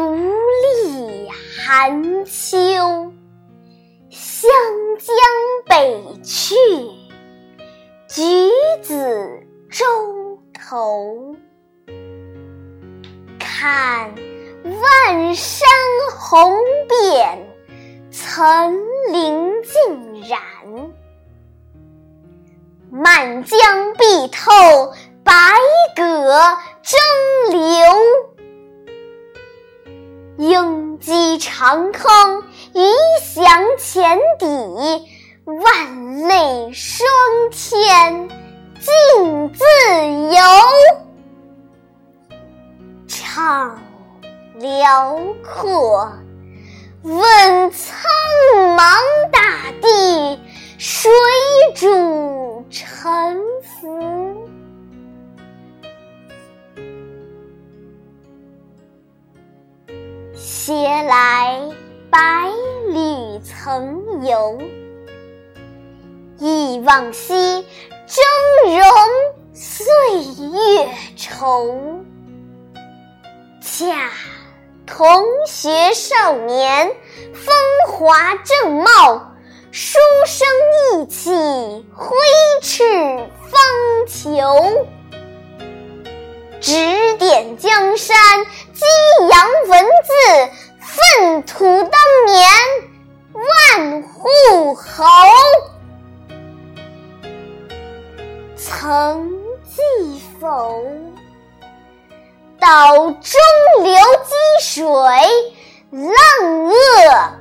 独立寒秋，湘江北去，橘子洲头。看万山红遍，层林尽染。满江碧透，百舸争流。鹰击长空，鱼翔浅底。万类霜天竞自由。怅辽阔，问苍茫大地，谁主沉携来百侣曾游，忆往昔峥嵘岁月稠。恰同学少年，风华正茂，书生意气，挥斥方遒。指点江山，激扬文字，土当年万户侯曾记否？到中流击水浪遏